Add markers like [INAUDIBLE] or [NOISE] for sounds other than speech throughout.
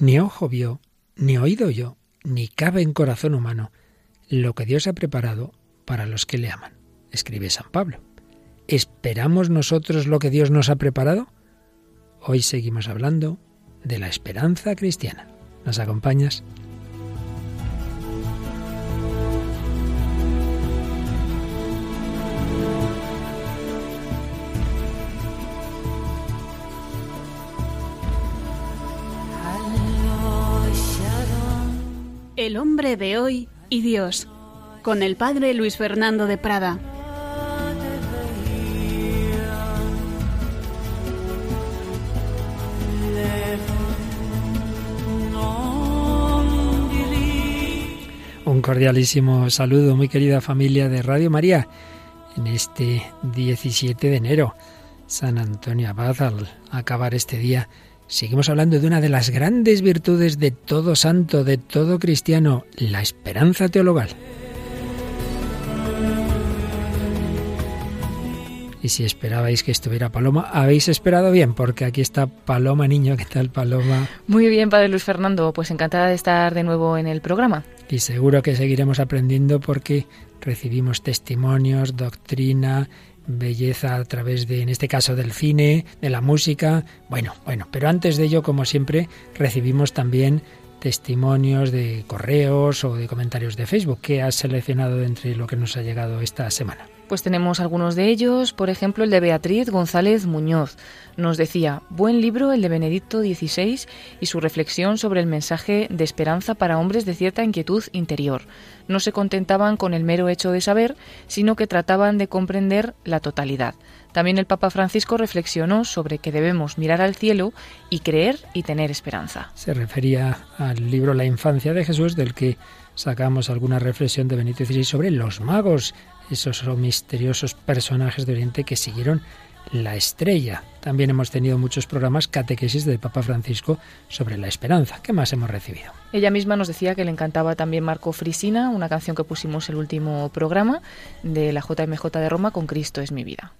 ni ojo vio, ni oído yo, ni cabe en corazón humano lo que Dios ha preparado para los que le aman, escribe San Pablo. ¿Esperamos nosotros lo que Dios nos ha preparado? Hoy seguimos hablando de la esperanza cristiana. ¿Nos acompañas? De hoy y Dios, con el padre Luis Fernando de Prada. Un cordialísimo saludo, muy querida familia de Radio María, en este 17 de enero, San Antonio Abad, al acabar este día Seguimos hablando de una de las grandes virtudes de todo santo, de todo cristiano, la esperanza teologal. Y si esperabais que estuviera Paloma, habéis esperado bien, porque aquí está Paloma Niño. ¿Qué tal, Paloma? Muy bien, Padre Luis Fernando. Pues encantada de estar de nuevo en el programa. Y seguro que seguiremos aprendiendo porque recibimos testimonios, doctrina, belleza a través de, en este caso, del cine, de la música. Bueno, bueno, pero antes de ello, como siempre, recibimos también testimonios de correos o de comentarios de Facebook. ¿Qué has seleccionado entre lo que nos ha llegado esta semana? Pues tenemos algunos de ellos, por ejemplo el de Beatriz González Muñoz. Nos decía, buen libro el de Benedicto XVI y su reflexión sobre el mensaje de esperanza para hombres de cierta inquietud interior. No se contentaban con el mero hecho de saber, sino que trataban de comprender la totalidad. También el Papa Francisco reflexionó sobre que debemos mirar al cielo y creer y tener esperanza. Se refería al libro La infancia de Jesús, del que sacamos alguna reflexión de Benedicto XVI sobre los magos esos misteriosos personajes de Oriente que siguieron la estrella. También hemos tenido muchos programas catequesis del Papa Francisco sobre la esperanza. ¿Qué más hemos recibido? Ella misma nos decía que le encantaba también Marco Frisina, una canción que pusimos el último programa de la JMJ de Roma con Cristo es mi vida.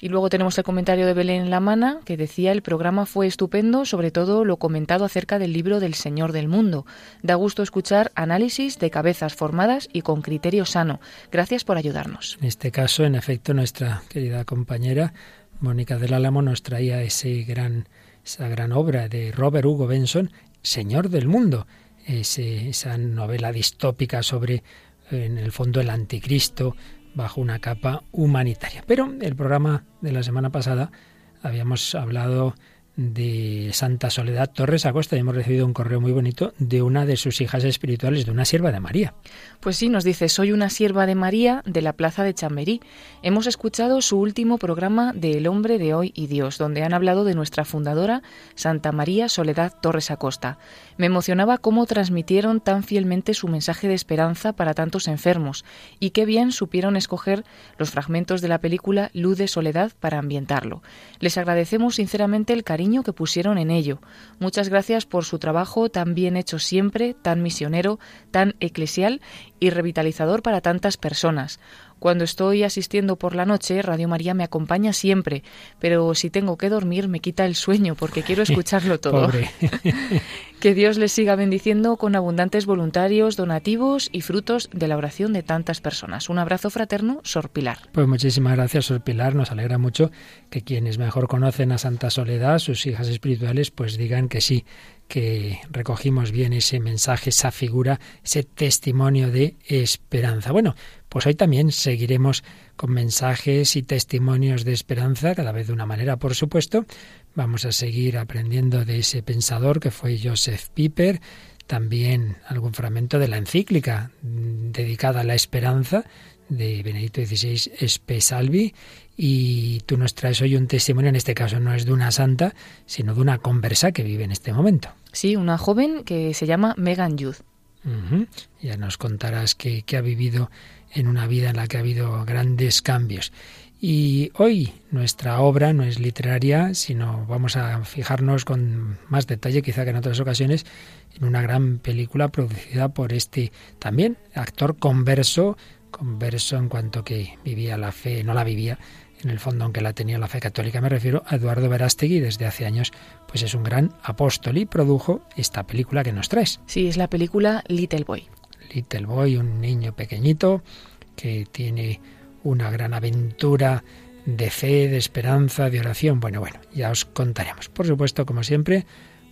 Y luego tenemos el comentario de Belén Lamana, que decía el programa fue estupendo, sobre todo lo comentado acerca del libro del Señor del Mundo. Da gusto escuchar análisis de cabezas formadas y con criterio sano. Gracias por ayudarnos. En este caso, en efecto, nuestra querida compañera Mónica del Álamo nos traía ese gran, esa gran obra de Robert Hugo Benson, Señor del Mundo, esa novela distópica sobre, en el fondo, el anticristo, bajo una capa humanitaria. Pero el programa de la semana pasada habíamos hablado de Santa Soledad Torres Acosta hemos recibido un correo muy bonito de una de sus hijas espirituales, de una sierva de María. Pues sí, nos dice, soy una sierva de María de la Plaza de Chamberí. Hemos escuchado su último programa de El hombre de hoy y Dios, donde han hablado de nuestra fundadora, Santa María Soledad Torres Acosta. Me emocionaba cómo transmitieron tan fielmente su mensaje de esperanza para tantos enfermos y qué bien supieron escoger los fragmentos de la película Luz de Soledad para ambientarlo. Les agradecemos sinceramente el cariño que pusieron en ello. Muchas gracias por su trabajo tan bien hecho siempre, tan misionero, tan eclesial y revitalizador para tantas personas. Cuando estoy asistiendo por la noche, Radio María me acompaña siempre, pero si tengo que dormir me quita el sueño porque quiero [LAUGHS] escucharlo todo. [LAUGHS] que Dios les siga bendiciendo con abundantes voluntarios, donativos y frutos de la oración de tantas personas. Un abrazo fraterno, Sor Pilar. Pues muchísimas gracias, Sor Pilar. Nos alegra mucho que quienes mejor conocen a Santa Soledad, sus hijas espirituales, pues digan que sí, que recogimos bien ese mensaje, esa figura, ese testimonio de esperanza. Bueno, pues hoy también seguiremos con mensajes y testimonios de esperanza, cada vez de una manera, por supuesto. Vamos a seguir aprendiendo de ese pensador que fue Joseph Piper, también algún fragmento de la encíclica dedicada a la esperanza de Benedicto XVI Espe Salvi y tú nos traes hoy un testimonio, en este caso no es de una santa, sino de una conversa que vive en este momento. Sí, una joven que se llama Megan Youth. Ya nos contarás que, ha vivido en una vida en la que ha habido grandes cambios. Y hoy nuestra obra no es literaria, sino vamos a fijarnos con más detalle, quizá que en otras ocasiones, en una gran película producida por este también actor converso, converso en cuanto que vivía la fe, no la vivía, en el fondo, aunque la tenía la fe católica, me refiero a Eduardo Verástegui, desde hace años, pues es un gran apóstol y produjo esta película que nos traes. Sí, es la película Little Boy. Little Boy, un niño pequeñito que tiene una gran aventura de fe, de esperanza, de oración. Bueno, bueno, ya os contaremos. Por supuesto, como siempre,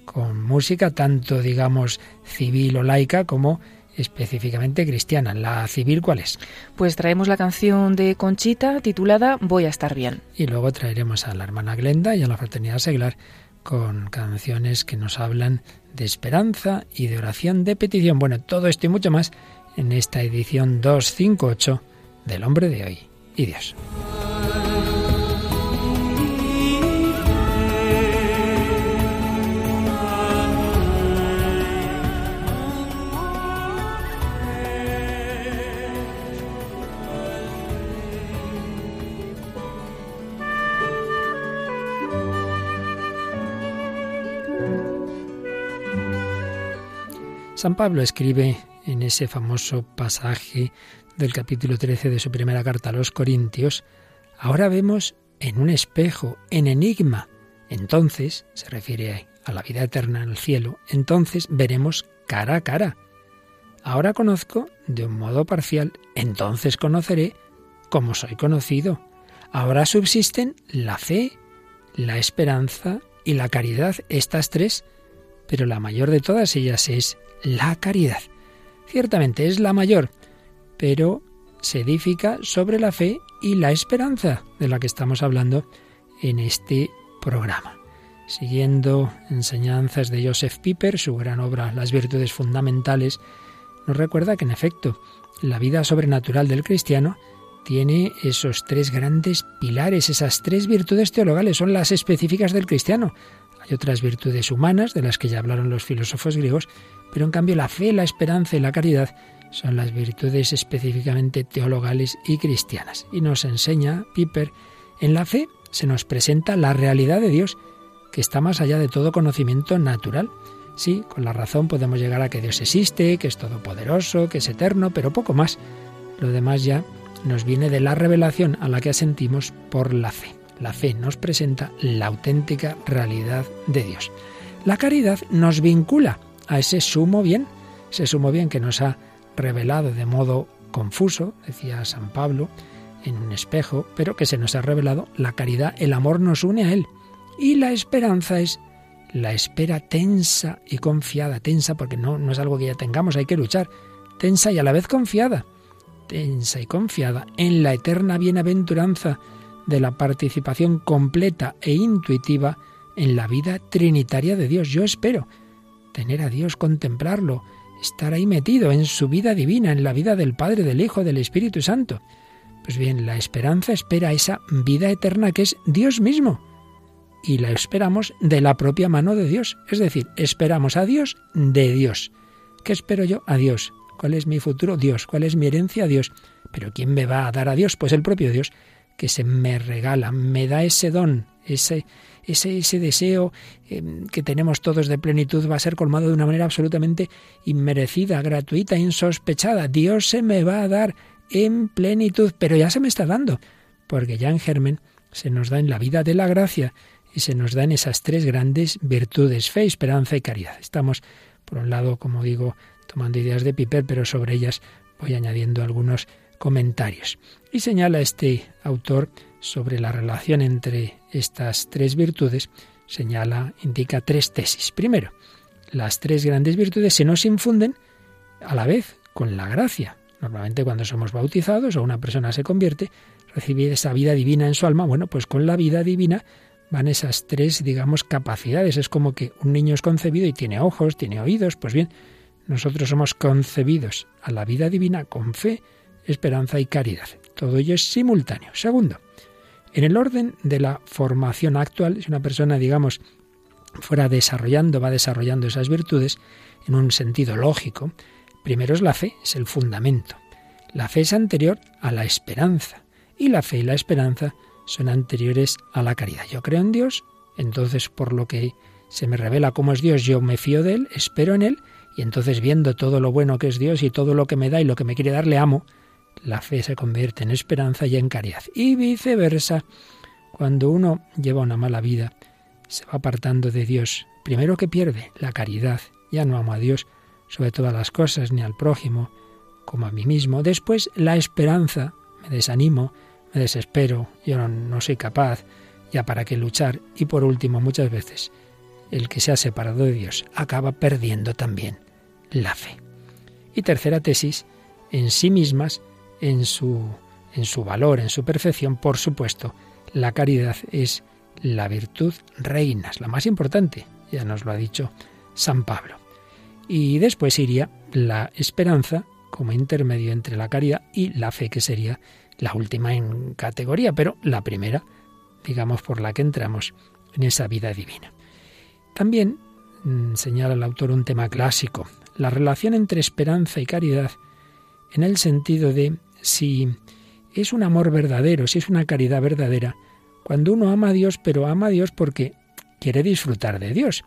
con música tanto, digamos, civil o laica como específicamente cristiana. ¿La civil cuál es? Pues traemos la canción de Conchita titulada Voy a estar bien. Y luego traeremos a la hermana Glenda y a la fraternidad seglar con canciones que nos hablan de esperanza y de oración de petición. Bueno, todo esto y mucho más en esta edición 258 del hombre de hoy y Dios. San Pablo escribe en ese famoso pasaje del capítulo 13 de su primera carta a los Corintios, ahora vemos en un espejo, en enigma. Entonces, se refiere a la vida eterna en el cielo, entonces veremos cara a cara. Ahora conozco de un modo parcial, entonces conoceré como soy conocido. Ahora subsisten la fe, la esperanza y la caridad, estas tres, pero la mayor de todas ellas es la caridad. Ciertamente es la mayor, pero se edifica sobre la fe y la esperanza de la que estamos hablando en este programa. Siguiendo enseñanzas de Joseph Piper, su gran obra Las virtudes fundamentales, nos recuerda que en efecto la vida sobrenatural del cristiano tiene esos tres grandes pilares, esas tres virtudes teologales, son las específicas del cristiano. Hay otras virtudes humanas, de las que ya hablaron los filósofos griegos, pero en cambio la fe, la esperanza y la caridad son las virtudes específicamente teologales y cristianas. Y nos enseña Piper, en la fe se nos presenta la realidad de Dios, que está más allá de todo conocimiento natural. Sí, con la razón podemos llegar a que Dios existe, que es todopoderoso, que es eterno, pero poco más. Lo demás ya nos viene de la revelación a la que asentimos por la fe. La fe nos presenta la auténtica realidad de Dios. La caridad nos vincula a ese sumo bien, ese sumo bien que nos ha revelado de modo confuso, decía San Pablo, en un espejo, pero que se nos ha revelado la caridad, el amor nos une a Él. Y la esperanza es la espera tensa y confiada, tensa porque no, no es algo que ya tengamos, hay que luchar, tensa y a la vez confiada, tensa y confiada en la eterna bienaventuranza de la participación completa e intuitiva en la vida trinitaria de Dios. Yo espero tener a Dios, contemplarlo, estar ahí metido en su vida divina, en la vida del Padre, del Hijo, del Espíritu Santo. Pues bien, la esperanza espera esa vida eterna que es Dios mismo. Y la esperamos de la propia mano de Dios. Es decir, esperamos a Dios de Dios. ¿Qué espero yo? A Dios. ¿Cuál es mi futuro? Dios. ¿Cuál es mi herencia? Dios. Pero ¿quién me va a dar a Dios? Pues el propio Dios, que se me regala, me da ese don, ese, ese, ese deseo em, que tenemos todos de plenitud va a ser colmado de una manera absolutamente inmerecida, gratuita, insospechada. Dios se me va a dar en plenitud, pero ya se me está dando, porque ya en germen se nos da en la vida de la gracia y se nos da en esas tres grandes virtudes, fe, esperanza y caridad. Estamos, por un lado, como digo, tomando ideas de Piper, pero sobre ellas voy añadiendo algunos comentarios. Y señala este autor sobre la relación entre estas tres virtudes, señala, indica tres tesis. Primero, las tres grandes virtudes se nos infunden a la vez con la gracia. Normalmente cuando somos bautizados o una persona se convierte, recibe esa vida divina en su alma. Bueno, pues con la vida divina van esas tres, digamos, capacidades. Es como que un niño es concebido y tiene ojos, tiene oídos. Pues bien, nosotros somos concebidos a la vida divina con fe, esperanza y caridad. Todo ello es simultáneo. Segundo, en el orden de la formación actual, si una persona, digamos, fuera desarrollando, va desarrollando esas virtudes en un sentido lógico, primero es la fe, es el fundamento. La fe es anterior a la esperanza y la fe y la esperanza son anteriores a la caridad. Yo creo en Dios, entonces por lo que se me revela cómo es Dios, yo me fío de Él, espero en Él y entonces viendo todo lo bueno que es Dios y todo lo que me da y lo que me quiere dar, le amo. La fe se convierte en esperanza y en caridad. Y viceversa, cuando uno lleva una mala vida, se va apartando de Dios. Primero que pierde la caridad, ya no amo a Dios sobre todas las cosas, ni al prójimo, como a mí mismo. Después la esperanza, me desanimo, me desespero, yo no, no soy capaz, ya para qué luchar. Y por último, muchas veces, el que se ha separado de Dios acaba perdiendo también la fe. Y tercera tesis, en sí mismas, en su, en su valor, en su perfección, por supuesto, la caridad es la virtud reina, es la más importante, ya nos lo ha dicho San Pablo. Y después iría la esperanza como intermedio entre la caridad y la fe, que sería la última en categoría, pero la primera, digamos, por la que entramos en esa vida divina. También mm, señala el autor un tema clásico, la relación entre esperanza y caridad, en el sentido de si es un amor verdadero, si es una caridad verdadera, cuando uno ama a Dios, pero ama a Dios porque quiere disfrutar de Dios,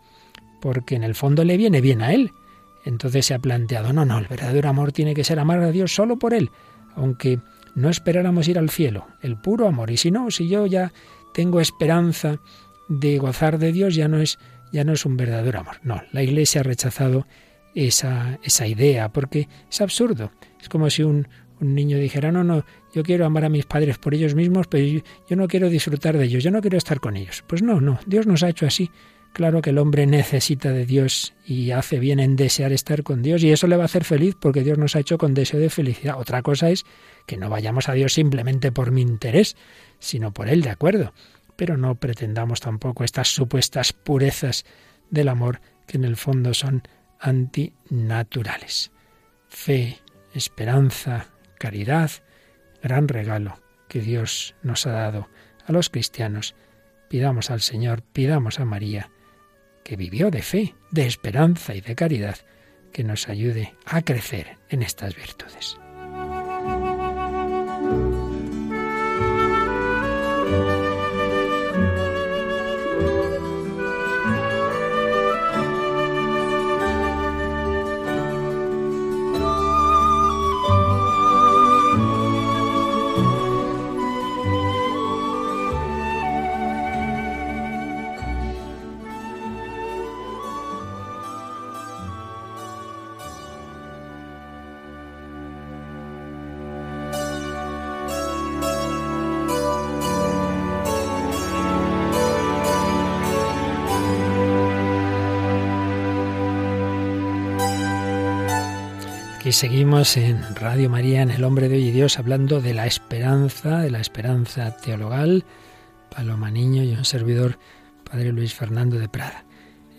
porque en el fondo le viene bien a Él. Entonces se ha planteado, no, no, el verdadero amor tiene que ser amar a Dios solo por Él, aunque no esperáramos ir al cielo, el puro amor. Y si no, si yo ya tengo esperanza de gozar de Dios, ya no es, ya no es un verdadero amor. No, la Iglesia ha rechazado esa, esa idea, porque es absurdo. Es como si un, un niño dijera, no, no, yo quiero amar a mis padres por ellos mismos, pero yo, yo, no quiero disfrutar de ellos, yo no quiero estar con ellos. Pues no, no, Dios nos ha hecho así. Claro que el hombre necesita de Dios y hace bien en desear estar con Dios y eso le va a hacer feliz porque Dios nos ha hecho con deseo de felicidad. Otra cosa es que no vayamos a Dios simplemente por mi interés, sino por Él, de acuerdo. Pero no pretendamos tampoco estas supuestas purezas del amor que en el fondo son antinaturales. Fe, esperanza, caridad, gran regalo que Dios nos ha dado a los cristianos. Pidamos al Señor, pidamos a María, que vivió de fe, de esperanza y de caridad, que nos ayude a crecer en estas virtudes. Seguimos en Radio María, en El Hombre de Hoy y Dios, hablando de la esperanza, de la esperanza teologal. Paloma Niño y un servidor, Padre Luis Fernando de Prada.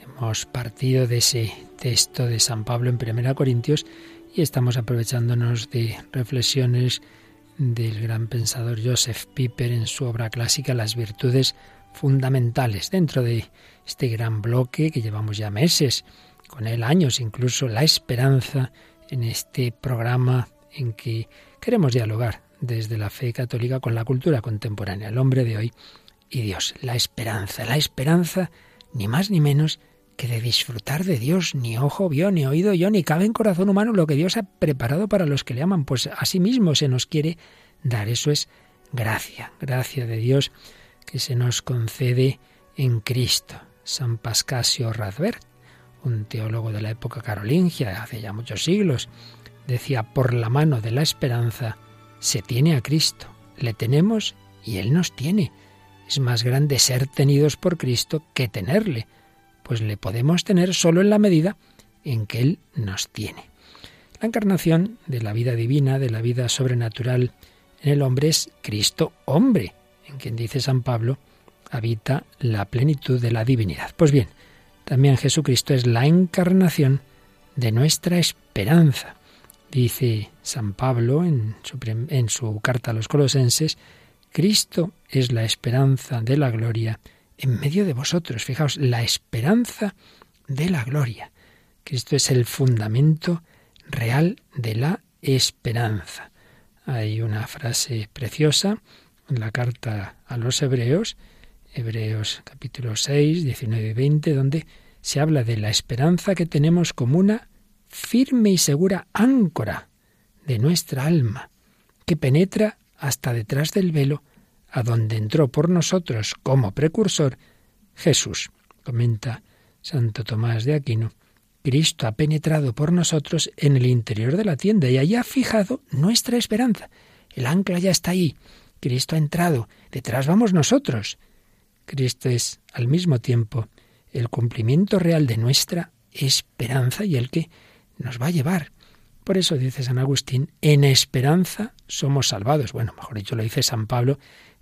Hemos partido de ese texto de San Pablo en Primera Corintios y estamos aprovechándonos de reflexiones del gran pensador Joseph Piper en su obra clásica Las virtudes fundamentales. Dentro de este gran bloque que llevamos ya meses, con él años incluso, la esperanza en este programa en que queremos dialogar desde la fe católica con la cultura contemporánea, el hombre de hoy y Dios, la esperanza, la esperanza ni más ni menos que de disfrutar de Dios, ni ojo vio, ni oído yo, ni cabe en corazón humano lo que Dios ha preparado para los que le aman, pues así mismo se nos quiere dar, eso es gracia, gracia de Dios que se nos concede en Cristo. San Pascasio Radbert un teólogo de la época carolingia, hace ya muchos siglos, decía, por la mano de la esperanza se tiene a Cristo, le tenemos y Él nos tiene. Es más grande ser tenidos por Cristo que tenerle, pues le podemos tener solo en la medida en que Él nos tiene. La encarnación de la vida divina, de la vida sobrenatural en el hombre es Cristo hombre, en quien dice San Pablo, habita la plenitud de la divinidad. Pues bien, también Jesucristo es la encarnación de nuestra esperanza. Dice San Pablo en su, carta a los colosenses, Cristo es la esperanza de la gloria en medio de vosotros. Fijaos, la esperanza de la gloria. Cristo es el fundamento real de la esperanza. Hay una frase preciosa en la carta a los hebreos Hebreos capítulo 6, 19 y 20, donde se habla de la esperanza que tenemos como una firme y segura áncora de nuestra alma, que penetra hasta detrás del velo, a donde entró por nosotros como precursor Jesús. Comenta Santo Tomás de Aquino. Cristo ha penetrado por nosotros en el interior de la tienda y allá ha fijado nuestra esperanza. El ancla ya está ahí. Cristo ha entrado. Detrás vamos nosotros. Cristo es al mismo tiempo el cumplimiento real de nuestra esperanza y el que nos va a llevar. Por eso dice San Agustín, en esperanza somos salvados. Bueno, mejor dicho, lo dice San Pablo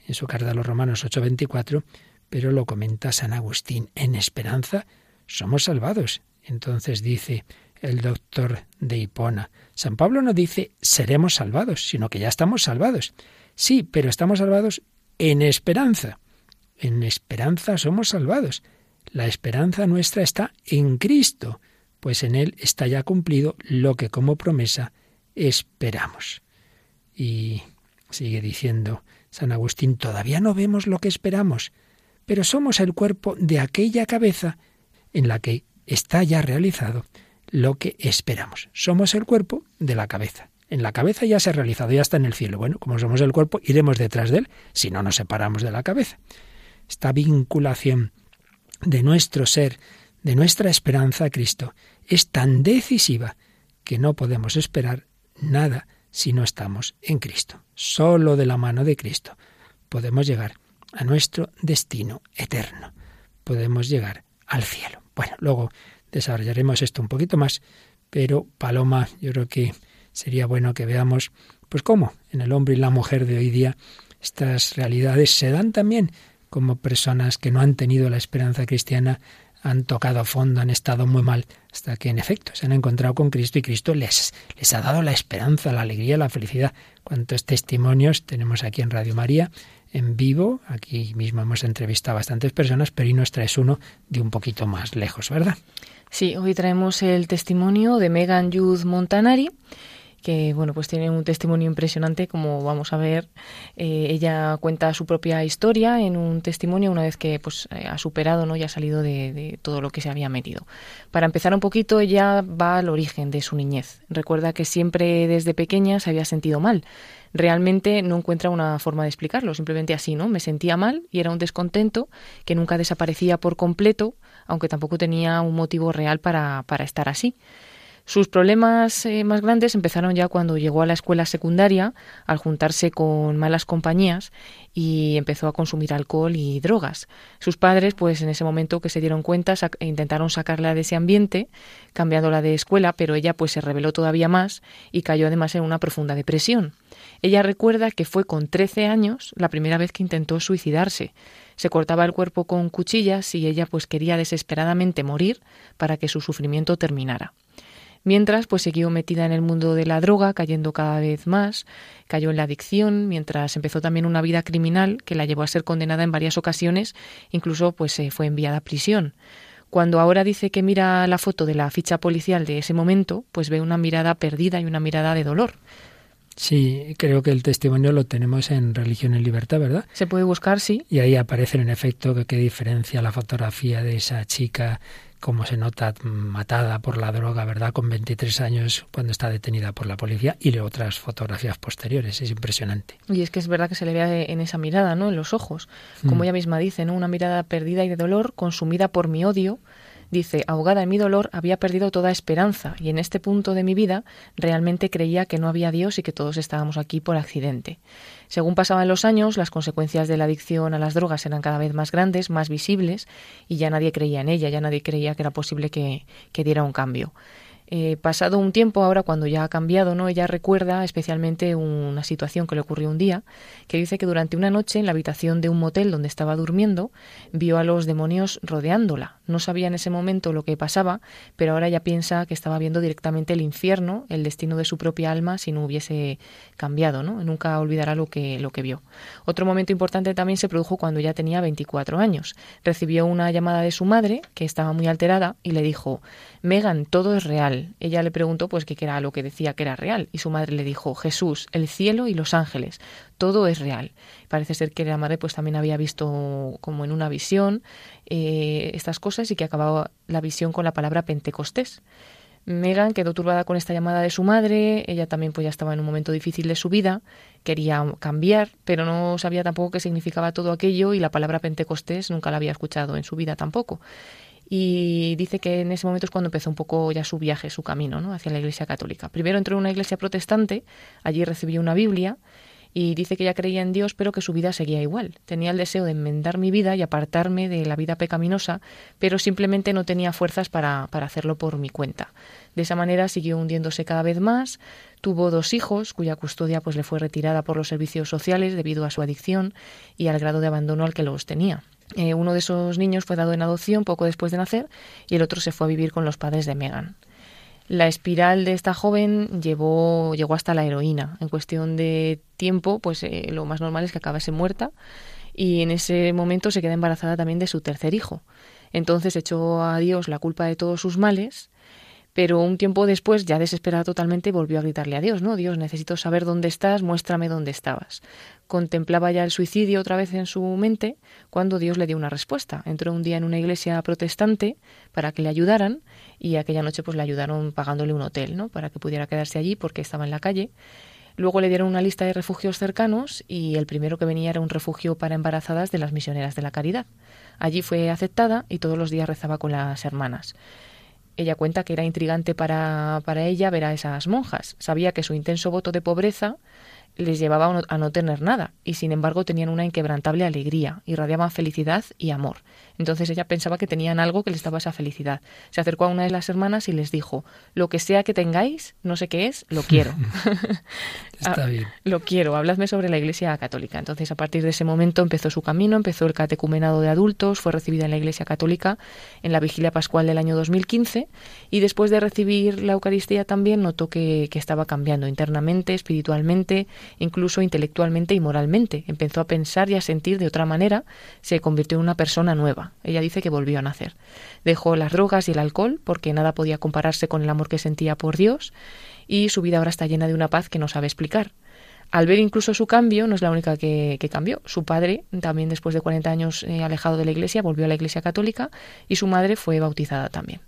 en su carta a los Romanos 8:24, pero lo comenta San Agustín, en esperanza somos salvados. Entonces dice el doctor de Hipona, San Pablo no dice seremos salvados, sino que ya estamos salvados. Sí, pero estamos salvados en esperanza. En esperanza somos salvados. La esperanza nuestra está en Cristo, pues en Él está ya cumplido lo que como promesa esperamos. Y sigue diciendo San Agustín, todavía no vemos lo que esperamos, pero somos el cuerpo de aquella cabeza en la que está ya realizado lo que esperamos. Somos el cuerpo de la cabeza. En la cabeza ya se ha realizado, ya está en el cielo. Bueno, como somos el cuerpo, iremos detrás de él, si no nos separamos de la cabeza. Esta vinculación de nuestro ser, de nuestra esperanza a Cristo, es tan decisiva que no podemos esperar nada si no estamos en Cristo. Solo de la mano de Cristo podemos llegar a nuestro destino eterno. Podemos llegar al cielo. Bueno, luego desarrollaremos esto un poquito más, pero Paloma, yo creo que sería bueno que veamos pues cómo en el hombre y la mujer de hoy día estas realidades se dan también como personas que no han tenido la esperanza cristiana han tocado a fondo, han estado muy mal, hasta que en efecto se han encontrado con Cristo y Cristo les, les ha dado la esperanza, la alegría, la felicidad. Cuántos testimonios tenemos aquí en Radio María en vivo. Aquí mismo hemos entrevistado a bastantes personas, pero hoy nos traes uno de un poquito más lejos, ¿verdad? Sí, hoy traemos el testimonio de Megan Youth Montanari que bueno pues tiene un testimonio impresionante como vamos a ver eh, ella cuenta su propia historia en un testimonio una vez que pues eh, ha superado no y ha salido de, de, todo lo que se había metido. Para empezar un poquito ella va al origen de su niñez. Recuerda que siempre desde pequeña se había sentido mal. Realmente no encuentra una forma de explicarlo simplemente así no me sentía mal y era un descontento que nunca desaparecía por completo aunque tampoco tenía un motivo real para, para estar así sus problemas eh, más grandes empezaron ya cuando llegó a la escuela secundaria, al juntarse con malas compañías y empezó a consumir alcohol y drogas. Sus padres, pues en ese momento que se dieron cuenta, intentaron sacarla de ese ambiente, cambiándola de escuela, pero ella pues se rebeló todavía más y cayó además en una profunda depresión. Ella recuerda que fue con 13 años la primera vez que intentó suicidarse. Se cortaba el cuerpo con cuchillas y ella pues quería desesperadamente morir para que su sufrimiento terminara. Mientras, pues siguió metida en el mundo de la droga, cayendo cada vez más, cayó en la adicción, mientras empezó también una vida criminal que la llevó a ser condenada en varias ocasiones, incluso pues se fue enviada a prisión. Cuando ahora dice que mira la foto de la ficha policial de ese momento, pues ve una mirada perdida y una mirada de dolor. Sí, creo que el testimonio lo tenemos en Religión en Libertad, ¿verdad? Se puede buscar, sí. Y ahí aparece en efecto qué diferencia la fotografía de esa chica cómo se nota matada por la droga, ¿verdad? Con 23 años cuando está detenida por la policía y otras fotografías posteriores. Es impresionante. Y es que es verdad que se le ve en esa mirada, ¿no? En los ojos. Como mm. ella misma dice, ¿no? Una mirada perdida y de dolor, consumida por mi odio. Dice, ahogada en mi dolor, había perdido toda esperanza y en este punto de mi vida realmente creía que no había Dios y que todos estábamos aquí por accidente. Según pasaban los años, las consecuencias de la adicción a las drogas eran cada vez más grandes, más visibles, y ya nadie creía en ella, ya nadie creía que era posible que, que diera un cambio. Eh, pasado un tiempo, ahora cuando ya ha cambiado, ¿no? Ella recuerda especialmente una situación que le ocurrió un día, que dice que durante una noche en la habitación de un motel donde estaba durmiendo, vio a los demonios rodeándola. No sabía en ese momento lo que pasaba, pero ahora ya piensa que estaba viendo directamente el infierno, el destino de su propia alma, si no hubiese cambiado, ¿no? Nunca olvidará lo que, lo que vio. Otro momento importante también se produjo cuando ya tenía 24 años. Recibió una llamada de su madre, que estaba muy alterada, y le dijo, Megan, todo es real. Ella le preguntó pues qué era lo que decía que era real y su madre le dijo Jesús, el cielo y los ángeles, todo es real. Parece ser que la madre pues también había visto como en una visión eh, estas cosas y que acababa la visión con la palabra Pentecostés. Megan quedó turbada con esta llamada de su madre, ella también pues ya estaba en un momento difícil de su vida, quería cambiar, pero no sabía tampoco qué significaba todo aquello y la palabra Pentecostés nunca la había escuchado en su vida tampoco. Y dice que en ese momento es cuando empezó un poco ya su viaje, su camino ¿no? hacia la Iglesia Católica. Primero entró en una iglesia protestante, allí recibió una Biblia y dice que ella creía en Dios, pero que su vida seguía igual. Tenía el deseo de enmendar mi vida y apartarme de la vida pecaminosa, pero simplemente no tenía fuerzas para, para hacerlo por mi cuenta. De esa manera siguió hundiéndose cada vez más, tuvo dos hijos, cuya custodia pues le fue retirada por los servicios sociales debido a su adicción y al grado de abandono al que los tenía. Eh, uno de esos niños fue dado en adopción poco después de nacer y el otro se fue a vivir con los padres de Megan. La espiral de esta joven llevó, llegó hasta la heroína. En cuestión de tiempo, pues eh, lo más normal es que acabase muerta y en ese momento se queda embarazada también de su tercer hijo. Entonces echó a Dios la culpa de todos sus males pero un tiempo después, ya desesperada totalmente, volvió a gritarle a Dios, ¿no? Dios, necesito saber dónde estás, muéstrame dónde estabas. Contemplaba ya el suicidio otra vez en su mente cuando Dios le dio una respuesta. Entró un día en una iglesia protestante para que le ayudaran y aquella noche pues le ayudaron pagándole un hotel, ¿no? Para que pudiera quedarse allí porque estaba en la calle. Luego le dieron una lista de refugios cercanos y el primero que venía era un refugio para embarazadas de las misioneras de la caridad. Allí fue aceptada y todos los días rezaba con las hermanas. Ella cuenta que era intrigante para, para ella ver a esas monjas. Sabía que su intenso voto de pobreza les llevaba a no, tener nada, y sin embargo tenían una inquebrantable alegría, irradiaban felicidad y amor. Entonces ella pensaba que tenían algo que les daba esa felicidad. Se acercó a una de las hermanas y les dijo, lo que sea que tengáis, no sé qué es, lo quiero. [LAUGHS] Está [LAUGHS] ah, bien. lo quiero, habladme sobre la Iglesia Católica. Entonces a partir de ese momento empezó su camino, empezó el catecumenado de adultos, fue recibida en la Iglesia Católica en la vigilia pascual del año 2015 y después de recibir la Eucaristía también notó que, que estaba cambiando internamente, espiritualmente, incluso intelectualmente y moralmente. Empezó a pensar y a sentir de otra manera, se convirtió en una persona nueva. Ella dice que volvió a nacer. Dejó las drogas y el alcohol porque nada podía compararse con el amor que sentía por Dios y su vida ahora está llena de una paz que no sabe explicar. Al ver incluso su cambio, no es la única que, cambió. Su padre, también después de 40 años eh, alejado de la iglesia, volvió a la iglesia católica y su madre fue bautizada también.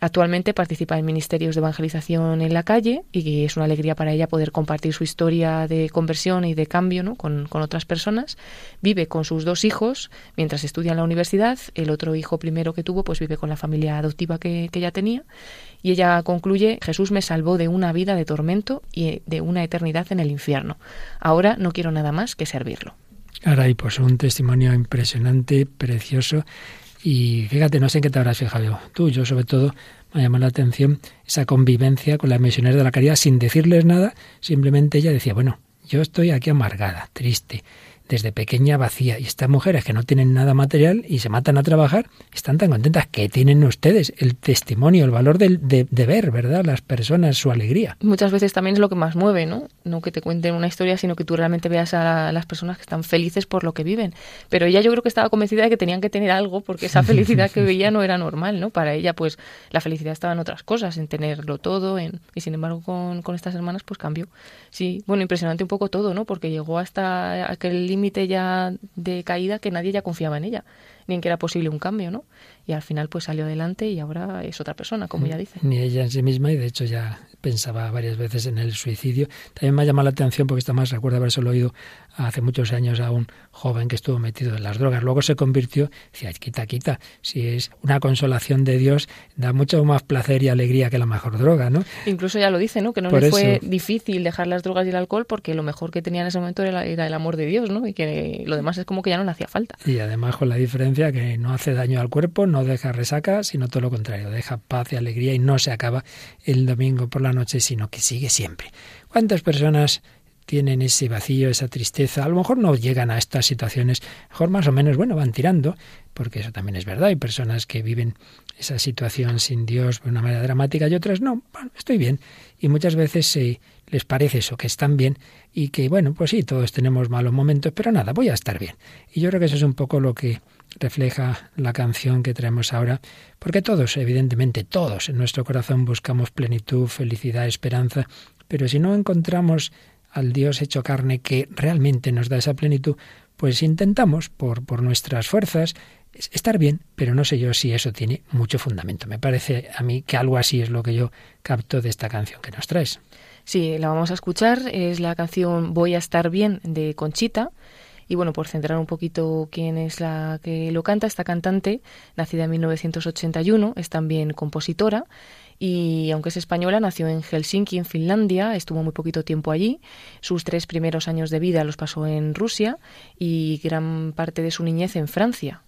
Actualmente participa en ministerios de evangelización en la calle y es una alegría para ella poder compartir su historia de conversión y de cambio ¿no? con, otras personas. Vive con sus dos hijos mientras estudia en la universidad. El otro hijo primero que tuvo pues vive con la familia adoptiva que, que ella tenía. Y ella concluye, Jesús me salvó de una vida de tormento y de una eternidad en el infierno. Ahora no quiero nada más que servirlo. Ahora, y pues un testimonio impresionante, precioso y fíjate, no sé en qué te habrás fijado. Tú, yo sobre todo me llamado la atención esa convivencia con las misioneras de la caridad sin decirles nada, simplemente ella decía, bueno, yo estoy aquí amargada, triste, desde pequeña vacía. Y estas mujeres que no tienen nada material y se matan a trabajar, están tan contentas. que tienen ustedes? El testimonio, el valor de, de, ver, ¿verdad? Las personas, su alegría. Muchas veces también es lo que más mueve, ¿no? No que te cuenten una historia, sino que tú realmente veas a las personas que están felices por lo que viven. Pero ella yo creo que estaba convencida de que tenían que tener algo, porque esa [LAUGHS] felicidad que veía no era normal, ¿no? Para ella, pues, la felicidad estaba en otras cosas, en tenerlo todo, en... y sin embargo con, con estas hermanas, pues cambió. Sí, bueno, impresionante un poco todo, ¿no? Porque llegó hasta aquel límite ya de caída que nadie ya confiaba en ella, ni en que era posible un cambio, ¿no? Y al final pues salió adelante y ahora es otra persona, como ella dice. Ni ella en sí misma y de hecho ya pensaba varias veces en el suicidio. También me ha llamado la atención porque está más recuerdo haberse oído hace muchos años a un joven que estuvo metido en las drogas. Luego se convirtió, decía, quita, quita, si es una consolación de Dios, da mucho más placer y alegría que la mejor droga, ¿no? Incluso ya lo dice, ¿no? Que no le fue difícil dejar las drogas y el alcohol porque lo mejor que tenía en ese momento era, era, el amor de Dios, ¿no? Y que lo demás es como que ya no le hacía falta. Y además con la diferencia que no hace daño al cuerpo, no deja resaca, sino todo lo contrario, deja paz y alegría y no se acaba el domingo por la noche, sino que sigue siempre. ¿Cuántas personas tienen ese vacío, esa tristeza, a lo mejor no llegan a estas situaciones, mejor más o menos, bueno, van tirando, porque eso también es verdad, hay personas que viven esa situación sin Dios de una manera dramática y otras no, bueno, estoy bien. Y muchas veces se les parece eso, que están bien y que, bueno, pues sí, todos tenemos malos momentos, pero nada, voy a estar bien. Y yo creo que eso es un poco lo que refleja la canción que traemos ahora, porque todos, evidentemente, todos en nuestro corazón buscamos plenitud, felicidad, esperanza, pero si no encontramos al Dios hecho carne que realmente nos da esa plenitud, pues intentamos por, por nuestras fuerzas estar bien, pero no sé yo si eso tiene mucho fundamento. Me parece a mí que algo así es lo que yo capto de esta canción que nos traes. Sí, la vamos a escuchar. Es la canción Voy a estar bien de Conchita. Y bueno, por centrar un poquito quién es la que lo canta, esta cantante, nacida en 1981, es también compositora y aunque es española, nació en Helsinki, en Finlandia, estuvo muy poquito tiempo allí. Sus tres primeros años de vida los pasó en Rusia y gran parte de su niñez en Francia.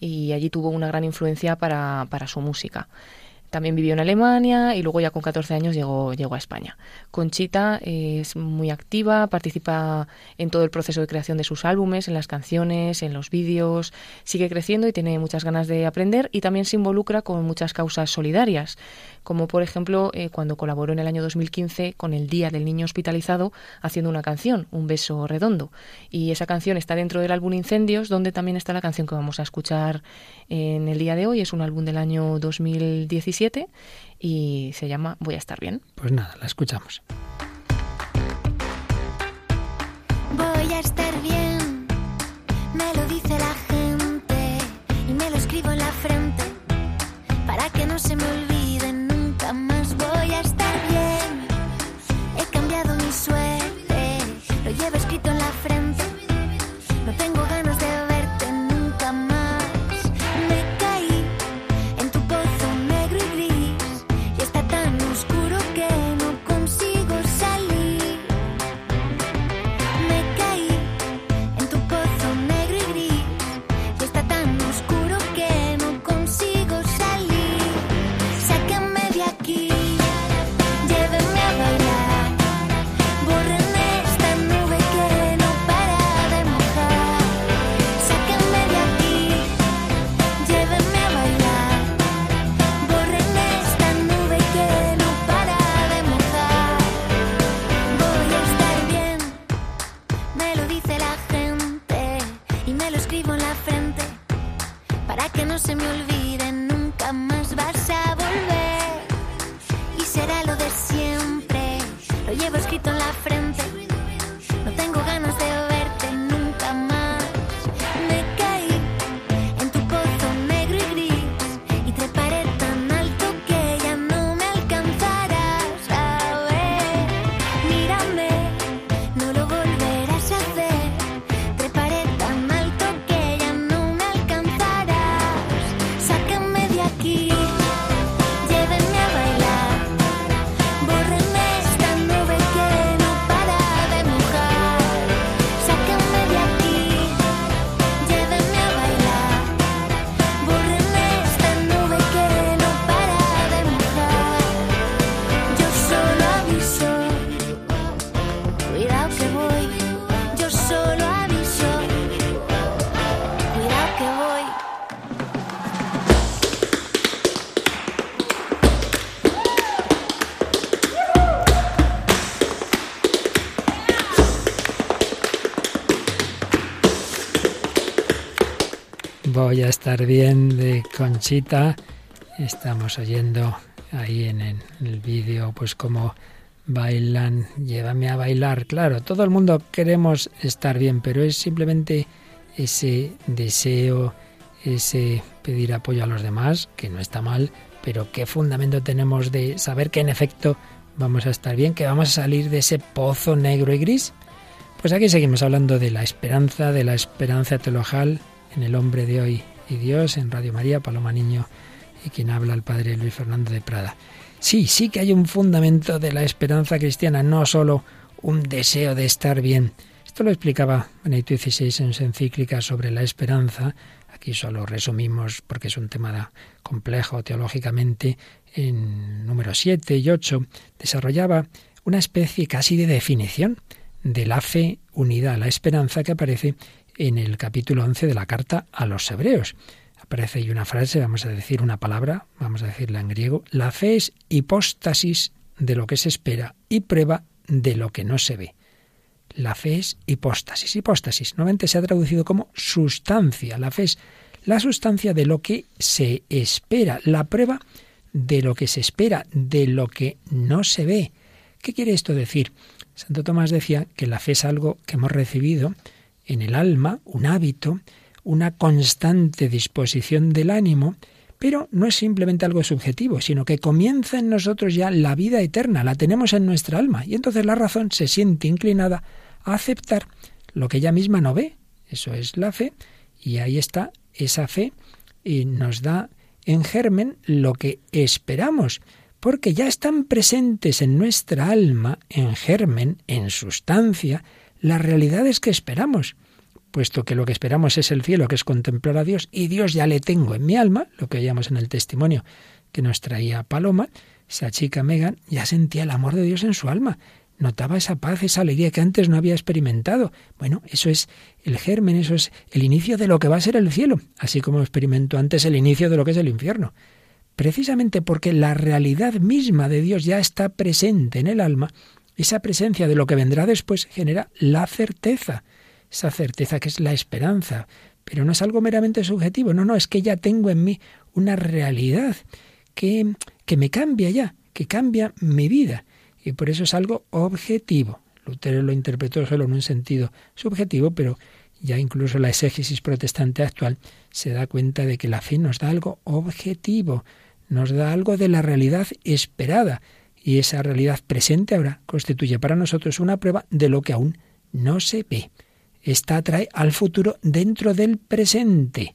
Y allí tuvo una gran influencia para, para su música. También vivió en Alemania y luego ya con 14 años llegó, llegó a España. Conchita es muy activa, participa en todo el proceso de creación de sus álbumes, en las canciones, en los vídeos, sigue creciendo y tiene muchas ganas de aprender y también se involucra con muchas causas solidarias como por ejemplo eh, cuando colaboró en el año 2015 con el Día del Niño Hospitalizado haciendo una canción, Un beso redondo. Y esa canción está dentro del álbum Incendios, donde también está la canción que vamos a escuchar en el día de hoy. Es un álbum del año 2017 y se llama Voy a estar bien. Pues nada, la escuchamos. Voy a estar bien, me lo dice la gente y me lo escribo en la frente para que no se me olvide estar bien de Conchita. Estamos oyendo ahí en, el vídeo pues cómo bailan, llévame a bailar. Claro, todo el mundo queremos estar bien, pero es simplemente ese deseo, ese pedir apoyo a los demás, que no está mal, pero qué fundamento tenemos de saber que en efecto vamos a estar bien, que vamos a salir de ese pozo negro y gris. Pues aquí seguimos hablando de la esperanza, de la esperanza teologal, en El hombre de hoy y Dios, en Radio María, Paloma Niño y quien habla el padre Luis Fernando de Prada. Sí, sí que hay un fundamento de la esperanza cristiana, no solo un deseo de estar bien. Esto lo explicaba Benedicto XVI en su encíclica sobre la esperanza. Aquí solo resumimos porque es un tema complejo teológicamente. En número 7 y 8 desarrollaba una especie casi de definición de la fe unida a la esperanza que aparece en el capítulo 11 de la carta a los hebreos. Aparece ahí una frase, vamos a decir una palabra, vamos a decirla en griego. La fe es hipóstasis de lo que se espera y prueba de lo que no se ve. La fe es hipóstasis. Hipóstasis normalmente se ha traducido como sustancia. La fe es la sustancia de lo que se espera, la prueba de lo que se espera, de lo que no se ve. ¿Qué quiere esto decir? Santo Tomás decía que la fe es algo que hemos recibido en el alma un hábito, una constante disposición del ánimo, pero no es simplemente algo subjetivo, sino que comienza en nosotros ya la vida eterna, la tenemos en nuestra alma, y entonces la razón se siente inclinada a aceptar lo que ella misma no ve. Eso es la fe, y ahí está esa fe, y nos da en germen lo que esperamos, porque ya están presentes en nuestra alma, en germen, en sustancia, las realidades que esperamos puesto que lo que esperamos es el cielo, que es contemplar a Dios, y Dios ya le tengo en mi alma, lo que veíamos en el testimonio que nos traía Paloma, esa chica Megan ya sentía el amor de Dios en su alma, notaba esa paz, esa alegría que antes no había experimentado. Bueno, eso es el germen, eso es el inicio de lo que va a ser el cielo, así como experimentó antes el inicio de lo que es el infierno. Precisamente porque la realidad misma de Dios ya está presente en el alma, esa presencia de lo que vendrá después genera la certeza esa certeza que es la esperanza, pero no es algo meramente subjetivo, no, no, es que ya tengo en mí una realidad que, que me cambia ya, que cambia mi vida, y por eso es algo objetivo. Lutero lo interpretó solo en un sentido subjetivo, pero ya incluso la exégesis protestante actual se da cuenta de que la fe nos da algo objetivo, nos da algo de la realidad esperada, y esa realidad presente ahora constituye para nosotros una prueba de lo que aún no se ve. Esta atrae al futuro dentro del presente.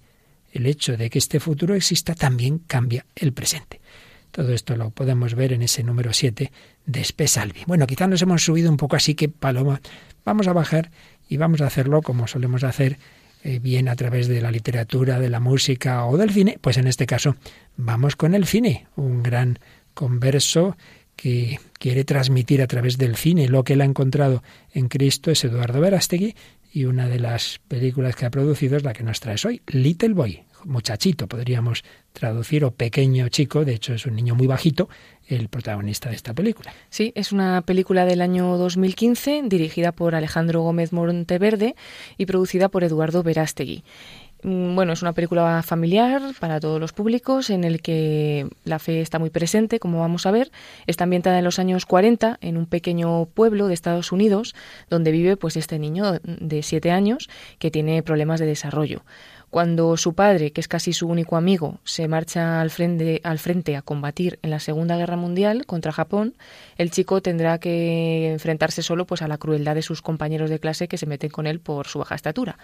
El hecho de que este futuro exista también cambia el presente. Todo esto lo podemos ver en ese número 7 de Spesalvi. Bueno, quizá nos hemos subido un poco así que, Paloma, vamos a bajar y vamos a hacerlo como solemos hacer eh, bien a través de la literatura, de la música o del cine. Pues en este caso vamos con el cine, un gran converso quiere transmitir a través del cine lo que él ha encontrado en Cristo es Eduardo Verástegui y una de las películas que ha producido es la que nos traes hoy, Little Boy, muchachito, podríamos traducir, o pequeño chico, de hecho es un niño muy bajito, el protagonista de esta película. Sí, es una película del año 2015, dirigida por Alejandro Gómez Monteverde y producida por Eduardo Verástegui. Mm, bueno, es una película familiar para todos los públicos en el que la fe está muy presente, como vamos a ver. Está ambientada en los años 40 en un pequeño pueblo de Estados Unidos donde vive pues este niño de siete años que tiene problemas de desarrollo. Cuando su padre, que es casi su único amigo, se marcha al frente, al frente a combatir en la Segunda Guerra Mundial contra Japón, el chico tendrá que enfrentarse solo pues a la crueldad de sus compañeros de clase que se meten con él por su baja estatura.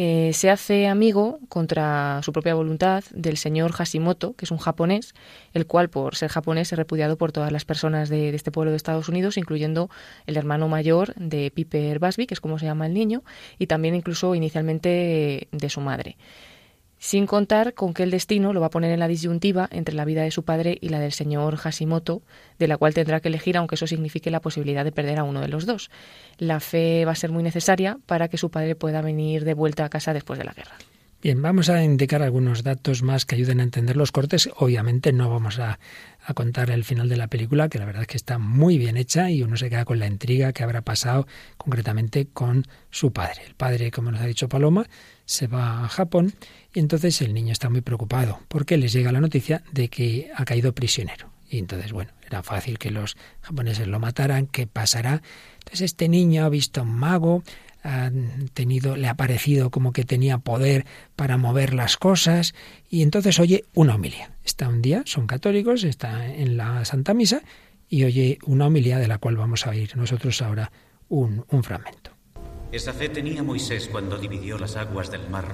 Eh, se hace amigo contra su propia voluntad del señor Hashimoto, que es un japonés, el cual por ser japonés es repudiado por todas las personas de, este pueblo de Estados Unidos, incluyendo el hermano mayor de Piper Busby, que es como se llama el niño, y también incluso inicialmente de su madre sin contar con que el destino lo va a poner en la disyuntiva entre la vida de su padre y la del señor Hashimoto, de la cual tendrá que elegir, aunque eso signifique la posibilidad de perder a uno de los dos. La fe va a ser muy necesaria para que su padre pueda venir de vuelta a casa después de la guerra. Bien, vamos a indicar algunos datos más que ayuden a entender los cortes. Obviamente no vamos a, a, contar el final de la película, que la verdad es que está muy bien hecha y uno se queda con la intriga que habrá pasado concretamente con su padre. El padre, como nos ha dicho Paloma, se va a Japón y entonces el niño está muy preocupado porque les llega la noticia de que ha caído prisionero. Y entonces, bueno, era fácil que los japoneses lo mataran, ¿qué pasará? Entonces este niño ha visto un mago, ha tenido, le ha parecido como que tenía poder para mover las cosas y entonces oye una homilía. Está un día, son católicos, está en la Santa Misa y oye una homilía de la cual vamos a oír nosotros ahora un, un fragmento. Esa fe tenía Moisés cuando dividió las aguas del Mar.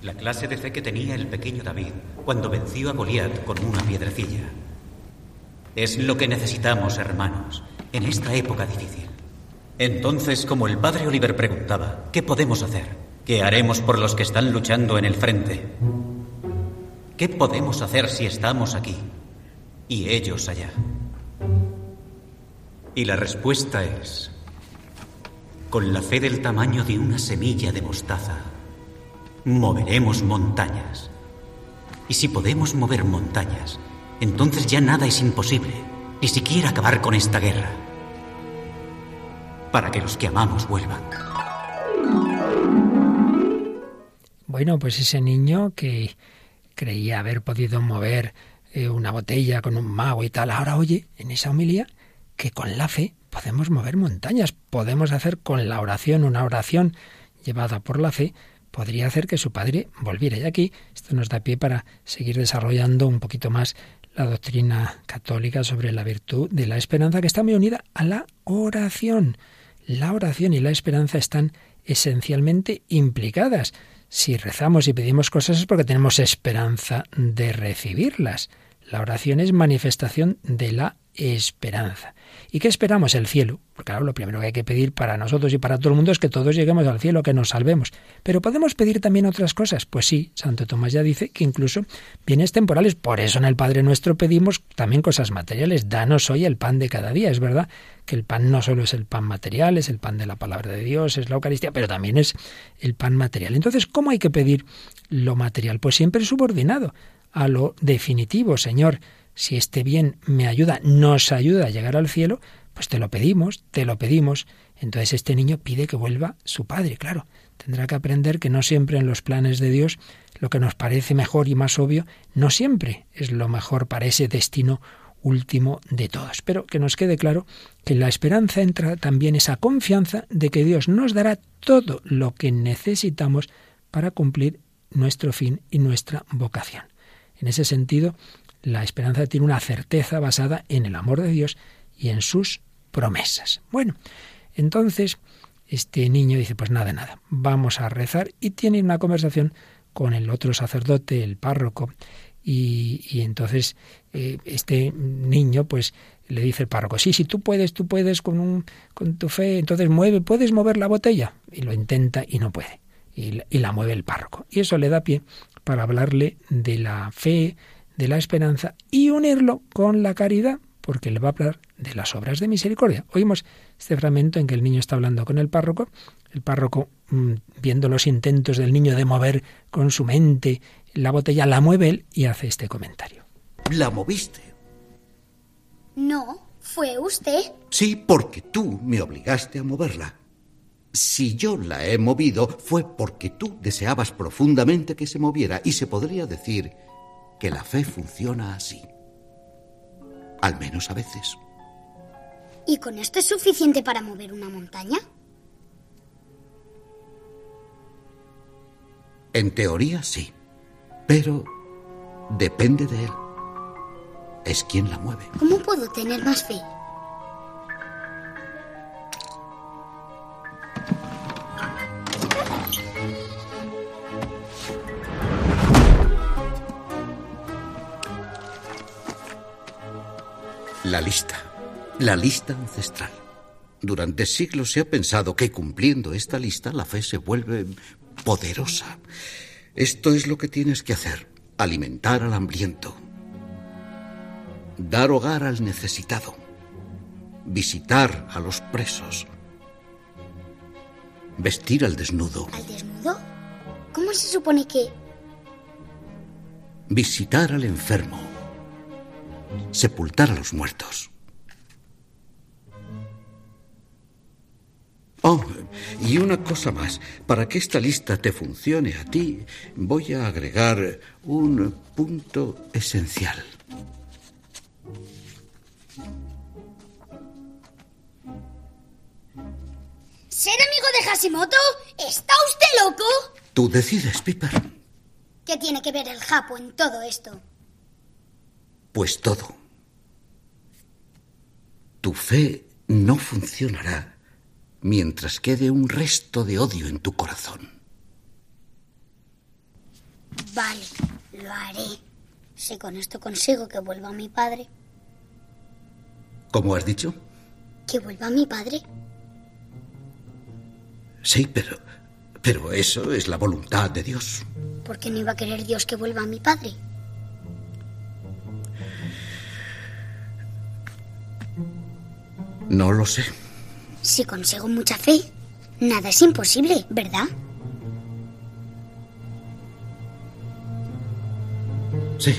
La clase de fe que tenía el pequeño David cuando venció a Goliat con una piedrecilla. Es lo que necesitamos, hermanos, en esta época difícil. Entonces, como el padre Oliver preguntaba, ¿qué podemos hacer? ¿Qué haremos por los que están luchando en el frente? ¿Qué podemos hacer si estamos aquí y ellos allá? Y la respuesta es, con la fe del tamaño de una semilla de mostaza, moveremos montañas. Y si podemos mover montañas, entonces ya nada es imposible, ni siquiera acabar con esta guerra para que los que amamos vuelvan. Bueno, pues ese niño que creía haber podido mover eh, una botella con un mago y tal, ahora oye en esa homilía que con la fe podemos mover montañas, podemos hacer con la oración una oración llevada por la fe, podría hacer que su padre volviera. Y aquí esto nos da pie para seguir desarrollando un poquito más la doctrina católica sobre la virtud de la esperanza, que está muy unida a la oración. La oración y la esperanza están esencialmente implicadas. Si rezamos y pedimos cosas es porque tenemos esperanza de recibirlas. La oración es manifestación de la esperanza. ¿Y qué esperamos? El cielo. Porque claro, lo primero que hay que pedir para nosotros y para todo el mundo es que todos lleguemos al cielo, que nos salvemos. Pero podemos pedir también otras cosas. Pues sí, Santo Tomás ya dice que incluso bienes temporales. Por eso en el Padre Nuestro pedimos también cosas materiales. Danos hoy el pan de cada día. Es verdad que el pan no solo es el pan material, es el pan de la palabra de Dios, es la Eucaristía, pero también es el pan material. Entonces, ¿cómo hay que pedir lo material? Pues siempre subordinado a lo definitivo, Señor si este bien me ayuda, nos ayuda a llegar al cielo, pues te lo pedimos, te lo pedimos. Entonces este niño pide que vuelva su padre, claro. Tendrá que aprender que no siempre en los planes de Dios lo que nos parece mejor y más obvio, no siempre es lo mejor para ese destino último de todos. Pero que nos quede claro que en la esperanza entra también esa confianza de que Dios nos dará todo lo que necesitamos para cumplir nuestro fin y nuestra vocación. En ese sentido, la esperanza tiene una certeza basada en el amor de Dios y en sus promesas. Bueno, entonces este niño dice, pues nada, nada, vamos a rezar y tiene una conversación con el otro sacerdote, el párroco, y, entonces eh, este niño pues le dice el párroco, sí, si tú puedes, tú puedes con, un, con tu fe, entonces mueve, puedes mover la botella. Y lo intenta y no puede. Y, y la mueve el párroco. Y eso le da pie para hablarle de la fe, de la esperanza y unirlo con la caridad, porque le va a hablar de las obras de misericordia. Oímos este fragmento en que el niño está hablando con el párroco, el párroco, mm, viendo los intentos del niño de mover con su mente la botella, la mueve él y hace este comentario. ¿La moviste? No, fue usted. Sí, porque tú me obligaste a moverla. Si yo la he movido fue porque tú deseabas profundamente que se moviera y se podría decir que la fe funciona así. Al menos a veces. ¿Y con esto es suficiente para mover una montaña? En teoría sí, pero depende de él. Es quien la mueve. ¿Cómo puedo tener más fe? La lista ancestral. Durante siglos se ha pensado que cumpliendo esta lista la fe se vuelve poderosa. Esto es lo que tienes que hacer. Alimentar al hambriento. Dar hogar al necesitado. Visitar a los presos. Vestir al desnudo. ¿Al desnudo? ¿Cómo se supone que...? Visitar al enfermo sepultar a los muertos. Oh, y una cosa más. Para que esta lista te funcione a ti, voy a agregar un punto esencial. ¿Ser amigo de Hashimoto? ¿Está usted loco? Tú decides, Piper. ¿Qué tiene que ver el Japo en todo esto? Pues todo. Tu fe no funcionará mientras quede un resto de odio en tu corazón. Vale, lo haré. Si con esto consigo que vuelva mi padre. ¿Cómo has dicho? ¿Que vuelva mi padre? Sí, pero. Pero eso es la voluntad de Dios. ¿Por qué no iba a querer Dios que vuelva a mi padre? No lo sé. Si consigo mucha fe, nada es imposible, ¿verdad? Sí.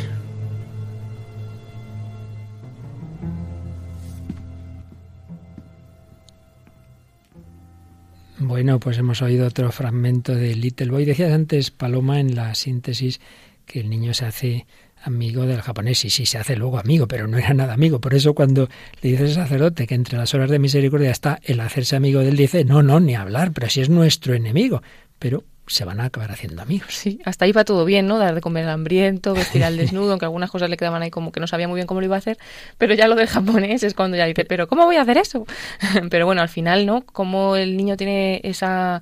Bueno, pues hemos oído otro fragmento de Little Boy. Decías antes, Paloma, en la síntesis, que el niño se hace amigo del japonés. Y sí, se hace luego amigo, pero no era nada amigo. Por eso cuando le dice el sacerdote que entre las horas de misericordia está el hacerse amigo de él, dice, no, no, ni hablar, pero si es nuestro enemigo. Pero se van a acabar haciendo amigos. Sí, hasta ahí va todo bien, ¿no? Dar de comer al hambriento, vestir al desnudo, aunque algunas cosas le quedaban ahí como que no sabía muy bien cómo lo iba a hacer, pero ya lo del japonés es cuando ya dice, pero ¿cómo voy a hacer eso? [LAUGHS] pero bueno, al final, ¿no? Como el niño tiene esa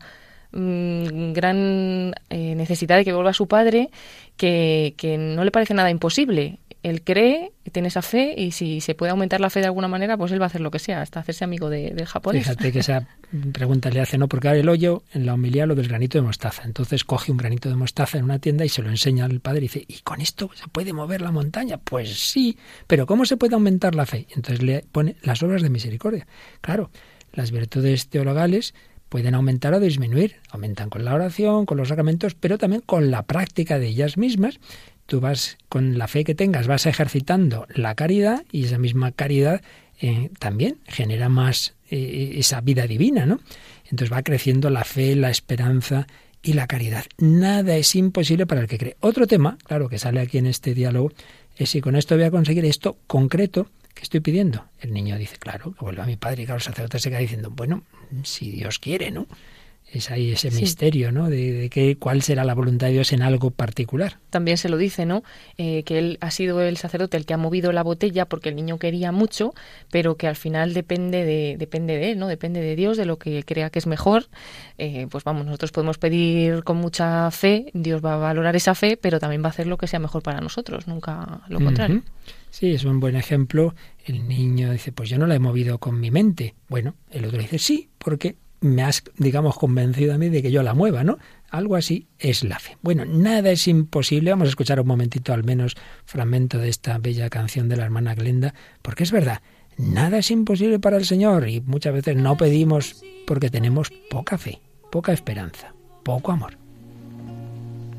mm, gran eh, necesidad de que vuelva su padre, que, que no le parece nada imposible él cree, tiene esa fe y si se puede aumentar la fe de alguna manera, pues él va a hacer lo que sea, hasta hacerse amigo de, del japonés. Fíjate que esa pregunta le hace, no, porque ahora el hoyo en la homilía lo del granito de mostaza. Entonces coge un granito de mostaza en una tienda y se lo enseña al padre y dice, ¿y con esto se puede mover la montaña? Pues sí, pero ¿cómo se puede aumentar la fe? Entonces le pone las obras de misericordia. Claro, las virtudes teologales pueden aumentar o disminuir. Aumentan con la oración, con los sacramentos, pero también con la práctica de ellas mismas tú vas, con la fe que tengas, vas ejercitando la caridad y esa misma caridad eh, también genera más eh, esa vida divina, ¿no? Entonces va creciendo la fe, la esperanza y la caridad. Nada es imposible para el que cree. Otro tema, claro, que sale aquí en este diálogo, es si con esto voy a conseguir esto concreto que estoy pidiendo. El niño dice, claro, que vuelva a mi padre y claro, el sacerdote se queda diciendo, bueno, si Dios quiere, ¿no? es ahí ese misterio, ¿no? De, de cuál será la voluntad de Dios en algo particular. También se lo dice, ¿no? Eh, que él ha sido el sacerdote el que ha movido la botella porque el niño quería mucho, pero que al final depende de, depende de él, ¿no? Depende de Dios, de lo que crea que es mejor. Eh, pues vamos, nosotros podemos pedir con mucha fe, Dios va a valorar esa fe, pero también va a hacer lo que sea mejor para nosotros, nunca lo contrario. Sí, es un buen ejemplo. El niño dice, pues yo no la he movido con mi mente. Bueno, el otro dice, sí, porque me has, digamos, convencido a mí de que yo la mueva, ¿no? Algo así es la fe. Bueno, nada es imposible. Vamos a escuchar un momentito al menos fragmento de esta bella canción de la hermana Glenda, porque es verdad, nada es imposible para el Señor y muchas veces no pedimos porque tenemos poca fe, poca esperanza, poco amor.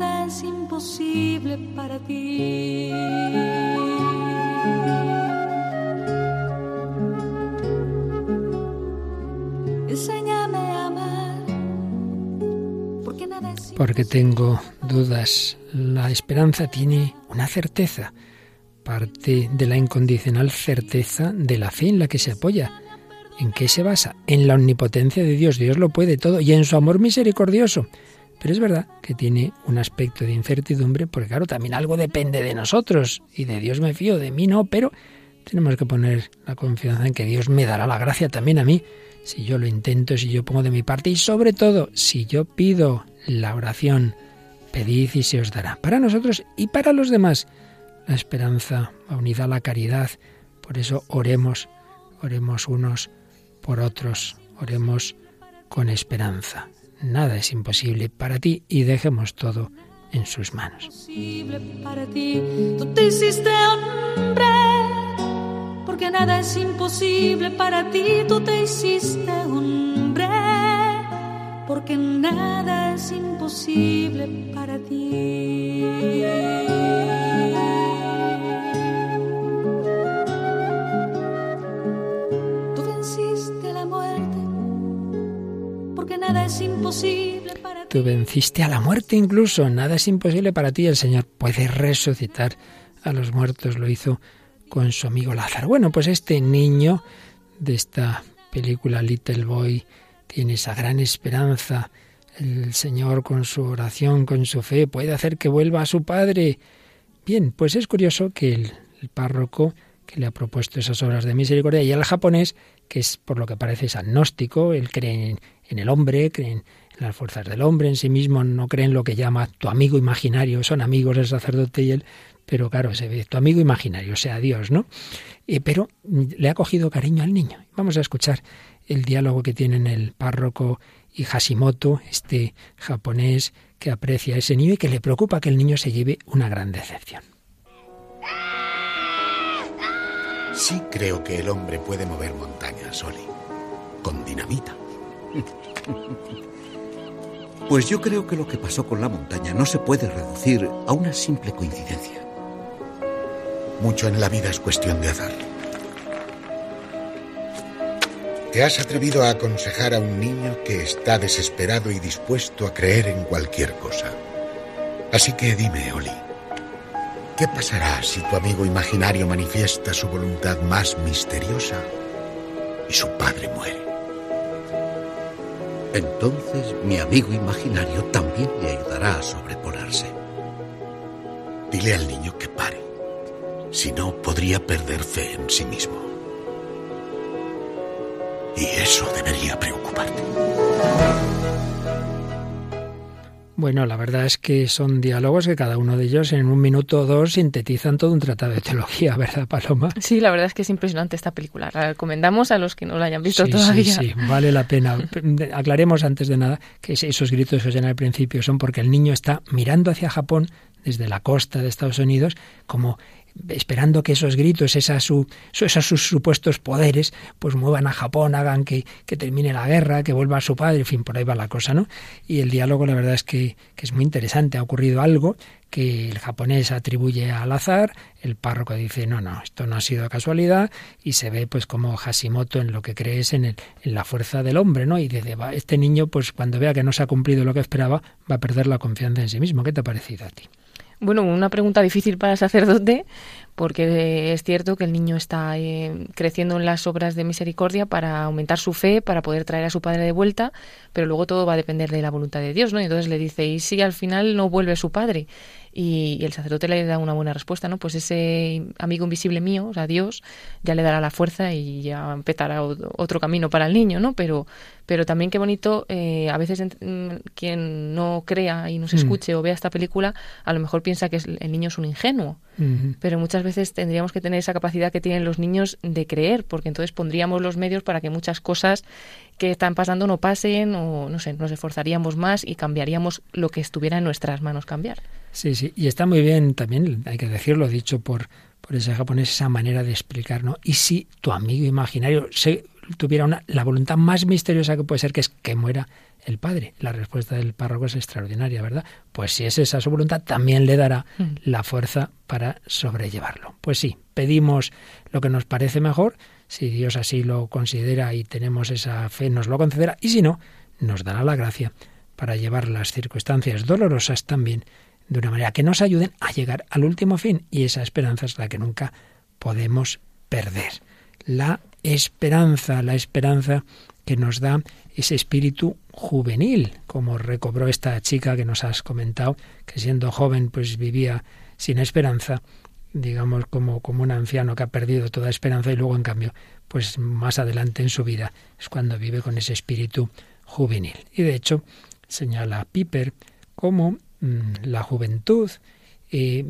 nada es imposible para ti. porque tengo dudas. La esperanza tiene una certeza, parte de la incondicional certeza de la fe en la que se apoya. ¿En qué se basa? En la omnipotencia de Dios. Dios lo puede todo y en su amor misericordioso. Pero es verdad que tiene un aspecto de incertidumbre, porque claro, también algo depende de nosotros. Y de Dios me fío, de mí no, pero tenemos que poner la confianza en que Dios me dará la gracia también a mí, si yo lo intento, si yo pongo de mi parte y sobre todo si yo pido la oración. Pedid y se os dará. Para nosotros y para los demás. La esperanza va unida a la caridad. Por eso oremos, oremos unos por otros, oremos con esperanza. Nada es imposible para ti y dejemos todo en sus manos. Para ti, tú te hiciste hombre, porque nada es imposible para ti, tú te hiciste hombre porque nada es imposible para ti. Nada es imposible para Tú venciste a la muerte incluso, nada es imposible para ti, el Señor puede resucitar a los muertos, lo hizo con su amigo Lázaro. Bueno, pues este niño de esta película Little Boy tiene esa gran esperanza. El Señor con su oración, con su fe, puede hacer que vuelva a su padre. Bien, pues es curioso que el, el párroco que le ha propuesto esas obras de misericordia y el japonés, que es por lo que parece es agnóstico, él cree en, el hombre, cree en las fuerzas del hombre, en sí mismo no cree en lo que llama tu amigo imaginario, son amigos el sacerdote y él, pero claro, se ve tu amigo imaginario, sea Dios, ¿no? Eh, pero le ha cogido cariño al niño. Vamos a escuchar el diálogo que tienen el párroco y Hashimoto, este japonés que aprecia a ese niño y que le preocupa que el niño se lleve una gran decepción. Sí creo que el hombre puede mover montañas, Oli. Con dinamita. Pues yo creo que lo que pasó con la montaña no se puede reducir a una simple coincidencia. Mucho en la vida es cuestión de azar. Te has atrevido a aconsejar a un niño que está desesperado y dispuesto a creer en cualquier cosa. Así que dime, Oli, ¿qué pasará si tu amigo imaginario manifiesta su voluntad más misteriosa y su padre muere? Entonces mi amigo imaginario también le ayudará a sobreponerse. Dile al niño que pare. Si no, podría perder fe en sí mismo. Y eso debería preocuparte. Bueno, la verdad es que son diálogos que cada uno de ellos en un minuto o dos sintetizan todo un tratado de teología, [LAUGHS] ¿verdad, Paloma? Sí, la verdad es que es impresionante esta película. La recomendamos a los que no la hayan visto sí, todavía. Sí, sí, vale la pena. [LAUGHS] Aclaremos antes de nada que esos gritos que oyen al principio son porque el niño está mirando hacia Japón desde la costa de Estados Unidos como esperando que esos gritos, esas, su, esos sus supuestos poderes, pues muevan a Japón, hagan que, que, termine la guerra, que vuelva a su padre, en fin, por ahí va la cosa, ¿no? Y el diálogo, la verdad es que, que es muy interesante. Ha ocurrido algo que el japonés atribuye al azar, el párroco dice, no, no, esto no ha sido casualidad, y se ve pues como Hashimoto en lo que cree es en, el, en la fuerza del hombre, ¿no? Y dice, va, este niño, pues cuando vea que no se ha cumplido lo que esperaba, va a perder la confianza en sí mismo. ¿Qué te ha parecido a ti? Bueno, una pregunta difícil para el sacerdote, porque es cierto que el niño está eh, creciendo en las obras de misericordia para aumentar su fe, para poder traer a su padre de vuelta, pero luego todo va a depender de la voluntad de Dios, ¿no? Y entonces le dice, ¿y si al final no vuelve su padre? Y, y, el sacerdote le da una buena respuesta, ¿no? Pues ese amigo invisible mío, o sea, Dios, ya le dará la fuerza y ya empezará otro camino para el niño, ¿no? Pero, pero también qué bonito, eh, a veces quien no crea y nos escuche mm. o vea esta película, a lo mejor piensa que el niño es un ingenuo, mm -hmm. pero muchas veces tendríamos que tener esa capacidad que tienen los niños de creer, porque entonces pondríamos los medios para que muchas cosas que están pasando no pasen o, no sé, nos esforzaríamos más y cambiaríamos lo que estuviera en nuestras manos cambiar. Sí, sí, y está muy bien también, hay que decirlo, dicho por, por ese japonés, esa manera de explicar, ¿no? Y si tu amigo imaginario se, tuviera una, la voluntad más misteriosa que puede ser, que es que muera el padre. La respuesta del párroco es extraordinaria, ¿verdad? Pues si es esa su voluntad, también le dará mm. la fuerza para sobrellevarlo. Pues sí, pedimos lo que nos parece mejor, si Dios así lo considera y tenemos esa fe, nos lo concederá, y si no, nos dará la gracia para llevar las circunstancias dolorosas también de una manera que nos ayuden a llegar al último fin. Y esa esperanza es la que nunca podemos perder. La esperanza, la esperanza que nos da ese espíritu juvenil, como recobró esta chica que nos has comentado, que siendo joven pues vivía sin esperanza, digamos como, como un anciano que ha perdido toda esperanza y luego en cambio pues más adelante en su vida es cuando vive con ese espíritu juvenil. Y de hecho señala Piper como la juventud, eh,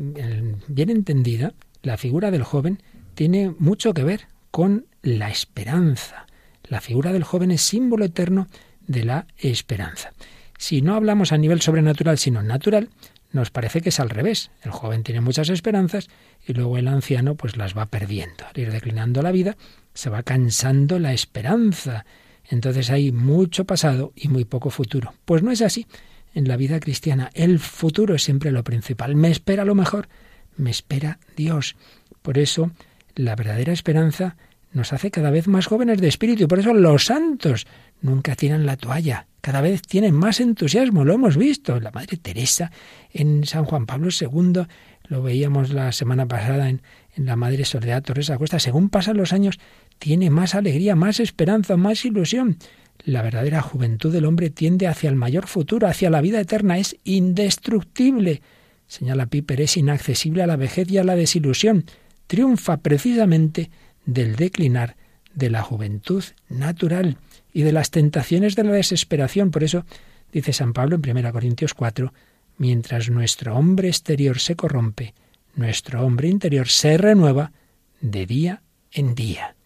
bien entendida, la figura del joven tiene mucho que ver con la esperanza. La figura del joven es símbolo eterno de la esperanza. Si no hablamos a nivel sobrenatural, sino natural, nos parece que es al revés. El joven tiene muchas esperanzas y luego el anciano pues las va perdiendo. Al ir declinando la vida, se va cansando la esperanza. Entonces hay mucho pasado y muy poco futuro. Pues no es así en la vida cristiana. El futuro es siempre lo principal. Me espera lo mejor, me espera Dios. Por eso la verdadera esperanza nos hace cada vez más jóvenes de espíritu y por eso los santos nunca tiran la toalla, cada vez tienen más entusiasmo, lo hemos visto. La Madre Teresa en San Juan Pablo II, lo veíamos la semana pasada en, la Madre Soledad Torres Acosta, según pasan los años, tiene más alegría, más esperanza, más ilusión. La verdadera juventud del hombre tiende hacia el mayor futuro, hacia la vida eterna, es indestructible. Señala Piper, es inaccesible a la vejez y a la desilusión. Triunfa precisamente del declinar de la juventud natural y de las tentaciones de la desesperación. Por eso dice San Pablo en 1 Corintios 4, mientras nuestro hombre exterior se corrompe, nuestro hombre interior se renueva de día en día.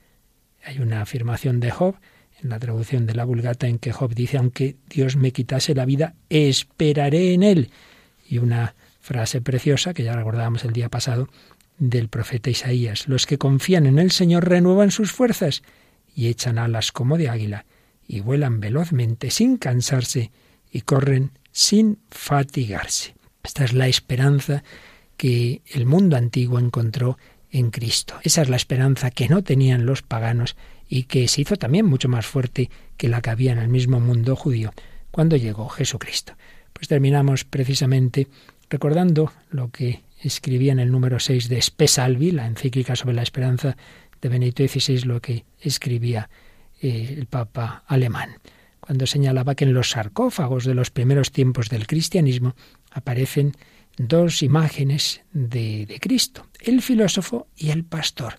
Hay una afirmación de Job en la traducción de la Vulgata en que Job dice, aunque Dios me quitase la vida, esperaré en él. Y una frase preciosa que ya recordábamos el día pasado del profeta Isaías, los que confían en el Señor renuevan sus fuerzas y echan alas como de águila y vuelan velozmente sin cansarse y corren sin fatigarse. Esta es la esperanza que el mundo antiguo encontró en Cristo. Esa es la esperanza que no tenían los paganos y que se hizo también mucho más fuerte que la que había en el mismo mundo judío cuando llegó Jesucristo. Pues terminamos precisamente recordando lo que escribía en el número 6 de Spesalvi, la encíclica sobre la esperanza de Benito XVI, lo que escribía eh, el Papa alemán, cuando señalaba que en los sarcófagos de los primeros tiempos del cristianismo aparecen dos imágenes de, de Cristo, el filósofo y el pastor.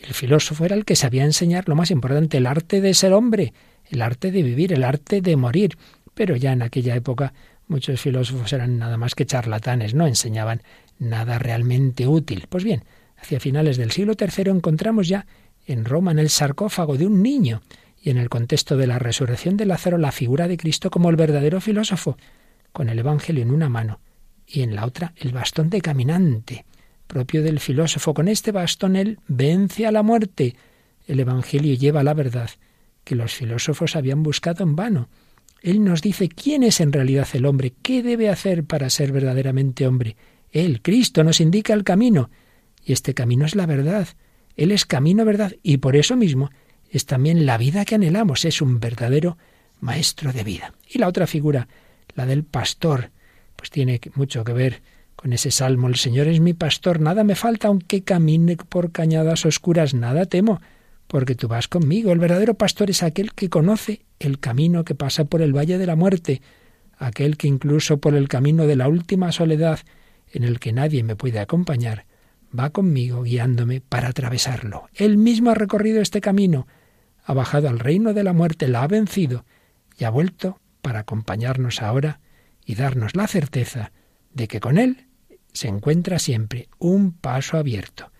El filósofo era el que sabía enseñar lo más importante, el arte de ser hombre, el arte de vivir, el arte de morir. Pero ya en aquella época muchos filósofos eran nada más que charlatanes, no enseñaban nada realmente útil. Pues bien, hacia finales del siglo III encontramos ya en Roma, en el sarcófago de un niño, y en el contexto de la resurrección de Lázaro, la figura de Cristo como el verdadero filósofo, con el Evangelio en una mano y en la otra el bastón de caminante propio del filósofo. Con este bastón él vence a la muerte. El Evangelio lleva la verdad que los filósofos habían buscado en vano. Él nos dice quién es en realidad el hombre, qué debe hacer para ser verdaderamente hombre. Él, Cristo, nos indica el camino. Y este camino es la verdad. Él es camino, verdad, y por eso mismo es también la vida que anhelamos. Es un verdadero maestro de vida. Y la otra figura, la del pastor, pues tiene mucho que ver con ese salmo, el Señor es mi pastor, nada me falta, aunque camine por cañadas oscuras, nada temo, porque tú vas conmigo. El verdadero pastor es aquel que conoce el camino que pasa por el valle de la muerte, aquel que incluso por el camino de la última soledad, en el que nadie me puede acompañar, va conmigo guiándome para atravesarlo. Él mismo ha recorrido este camino, ha bajado al reino de la muerte, la ha vencido y ha vuelto para acompañarnos ahora y darnos la certeza de que con Él se encuentra siempre un paso abierto.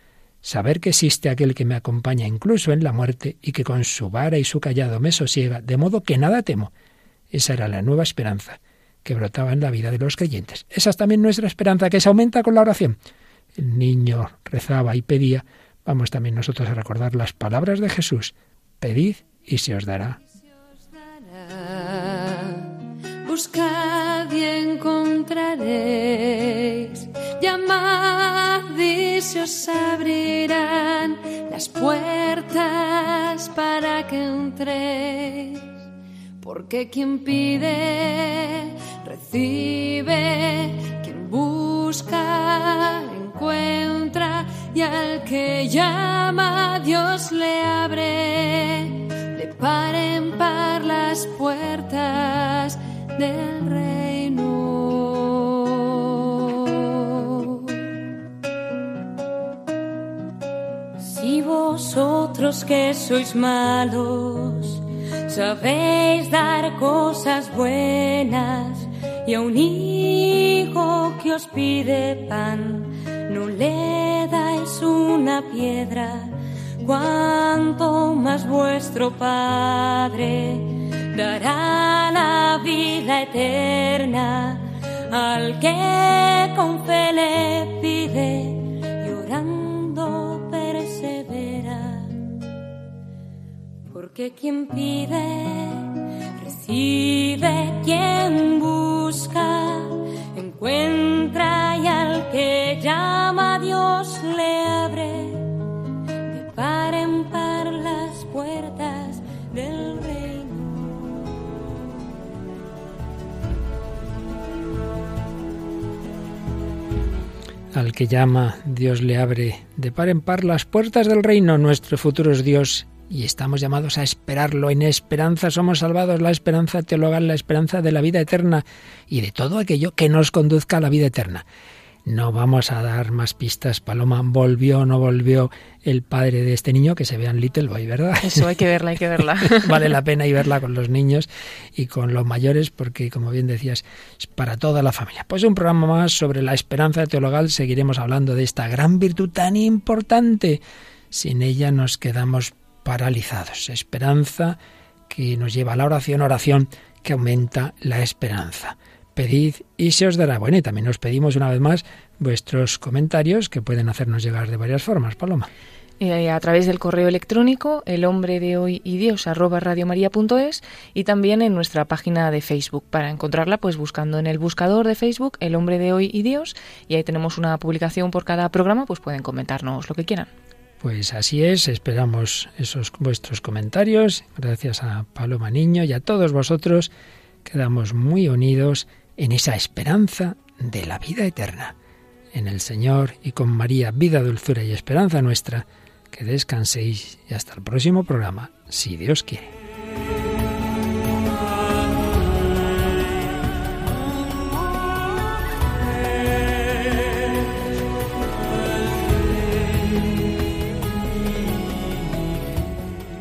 Saber que existe aquel que me acompaña incluso en la muerte y que con su vara y su callado me sosiega, de modo que nada temo. Esa era la nueva esperanza que brotaba en la vida de los creyentes. Esa es también nuestra esperanza, que se aumenta con la oración. El niño rezaba y pedía. Vamos también nosotros a recordar las palabras de Jesús. Pedid y se os dará. Buscad y encontraréis llamad y se os abrirán las puertas para que entréis. Porque quien pide, quien busca, encuentra, y al que llama, Dios le abre. De par en par las puertas del reino. Si vosotros que sois malos sabéis dar cosas buenas y a un hijo que os pide pan. No le dais una piedra, cuanto más vuestro Padre dará la vida eterna. Al que con fe le pide porque quien pide, Recibe quien busca, encuentra y al que llama Dios le abre de par en par las puertas del reino. Al que llama Dios le abre de par en par las puertas del reino. Nuestro futuro es Dios y estamos llamados a esperarlo. En esperanza somos salvados, la esperanza teologal, la esperanza de la vida eterna y de todo aquello que nos conduzca a la vida eterna. No vamos a dar más pistas. Paloma, ¿volvió o no volvió el padre de este niño? Que se vea en Little Boy, ¿verdad? Eso hay que verla, hay que verla. [LAUGHS] vale la pena y verla con los niños y con los mayores porque, como bien decías, es para toda la familia. Pues un programa más sobre la esperanza teologal. Seguiremos hablando de esta gran virtud tan importante. Sin ella nos quedamos paralizados. Esperanza que nos lleva a la oración, oración que aumenta la esperanza pedid y se os dará. Bueno, y también os pedimos una vez más vuestros comentarios que pueden hacernos llegar de varias formas, Paloma. Eh, a través del correo electrónico el hombre de hoy y dios y también en nuestra página de Facebook. Para encontrarla, pues buscando en el buscador de Facebook el hombre de hoy y dios y ahí tenemos una publicación por cada programa, pues pueden comentarnos lo que quieran. Pues así es, esperamos esos vuestros comentarios. Gracias a Paloma Niño y a todos vosotros. Quedamos muy unidos en esa esperanza de la vida eterna. En el Señor y con María, vida, dulzura y esperanza nuestra, que descanséis y hasta el próximo programa, si Dios quiere.